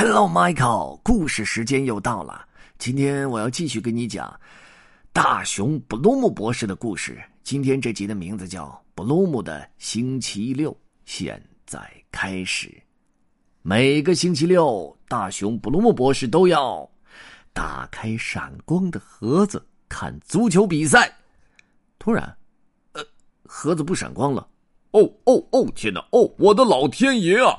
Hello, Michael，故事时间又到了。今天我要继续跟你讲大熊布鲁姆博士的故事。今天这集的名字叫《布鲁姆的星期六》，现在开始。每个星期六，大熊布鲁姆博士都要打开闪光的盒子看足球比赛。突然，呃，盒子不闪光了。哦哦哦！天哪！哦，我的老天爷啊！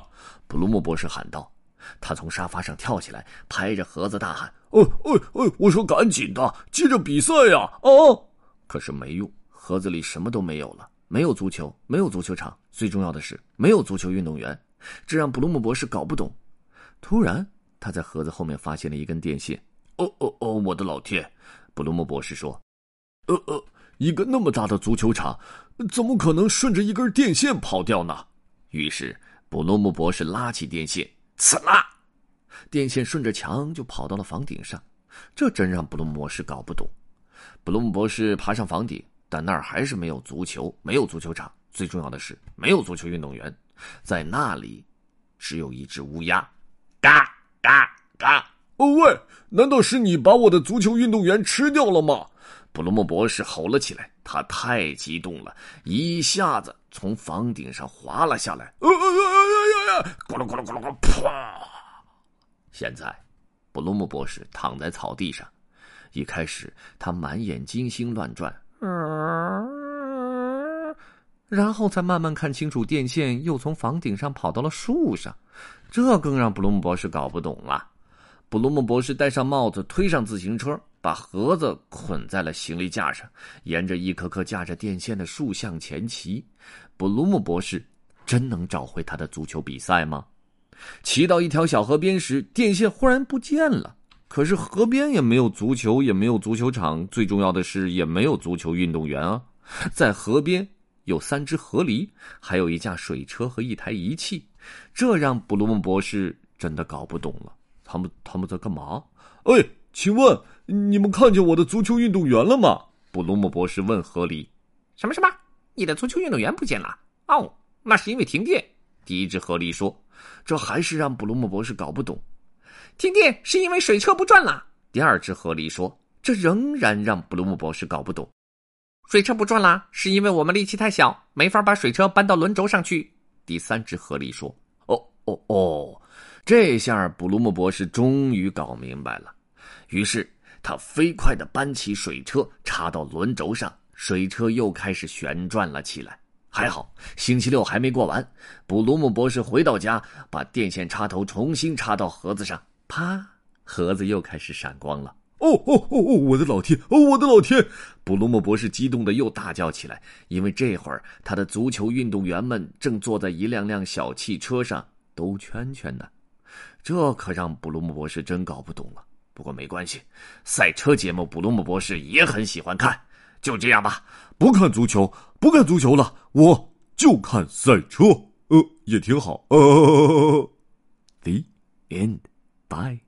布鲁姆博士喊道。他从沙发上跳起来，拍着盒子大喊：“哦哦哦！我说赶紧的，接着比赛呀！啊！”可是没用，盒子里什么都没有了，没有足球，没有足球场，最重要的是没有足球运动员，这让布鲁姆博士搞不懂。突然，他在盒子后面发现了一根电线。“哦哦哦！我的老天！”布鲁姆博士说，“呃呃，一个那么大的足球场，怎么可能顺着一根电线跑掉呢？”于是，布鲁姆博士拉起电线。刺啦！电线顺着墙就跑到了房顶上，这真让布鲁姆博士搞不懂。布鲁姆博士爬上房顶，但那儿还是没有足球，没有足球场，最重要的是没有足球运动员。在那里，只有一只乌鸦。嘎嘎嘎！哦喂，难道是你把我的足球运动员吃掉了吗？布鲁姆博士吼了起来，他太激动了，一下子从房顶上滑了下来。呃呃呃呀呀！咕噜咕噜咕噜咕，噗！现在，布鲁姆博士躺在草地上。一开始，他满眼金星乱转，然后才慢慢看清楚，电线又从房顶上跑到了树上。这更让布鲁姆博士搞不懂了。布鲁姆博士戴上帽子，推上自行车，把盒子捆在了行李架上，沿着一棵棵架着电线的树向前骑。布鲁姆博士真能找回他的足球比赛吗？骑到一条小河边时，电线忽然不见了。可是河边也没有足球，也没有足球场，最重要的是也没有足球运动员啊！在河边有三只河狸，还有一架水车和一台仪器，这让布鲁姆博士真的搞不懂了。他们他们在干嘛？哎，请问你们看见我的足球运动员了吗？布鲁姆博士问河狸。什么什么？你的足球运动员不见了？哦，那是因为停电。第一只河狸说。这还是让布鲁姆博士搞不懂。停电是因为水车不转了。第二只河狸说：“这仍然让布鲁姆博士搞不懂。水车不转了，是因为我们力气太小，没法把水车搬到轮轴上去。”第三只河狸说：“哦哦哦，这下布鲁姆博士终于搞明白了。于是他飞快地搬起水车，插到轮轴上，水车又开始旋转了起来。”还好，星期六还没过完。布鲁姆博士回到家，把电线插头重新插到盒子上，啪，盒子又开始闪光了。哦哦哦哦！我的老天！哦，我的老天！布鲁姆博士激动的又大叫起来，因为这会儿他的足球运动员们正坐在一辆辆小汽车上兜圈圈呢。这可让布鲁姆博士真搞不懂了。不过没关系，赛车节目布鲁姆博士也很喜欢看。就这样吧，不看足球，不看足球了，我就看赛车，呃，也挺好。呃，The end. Bye.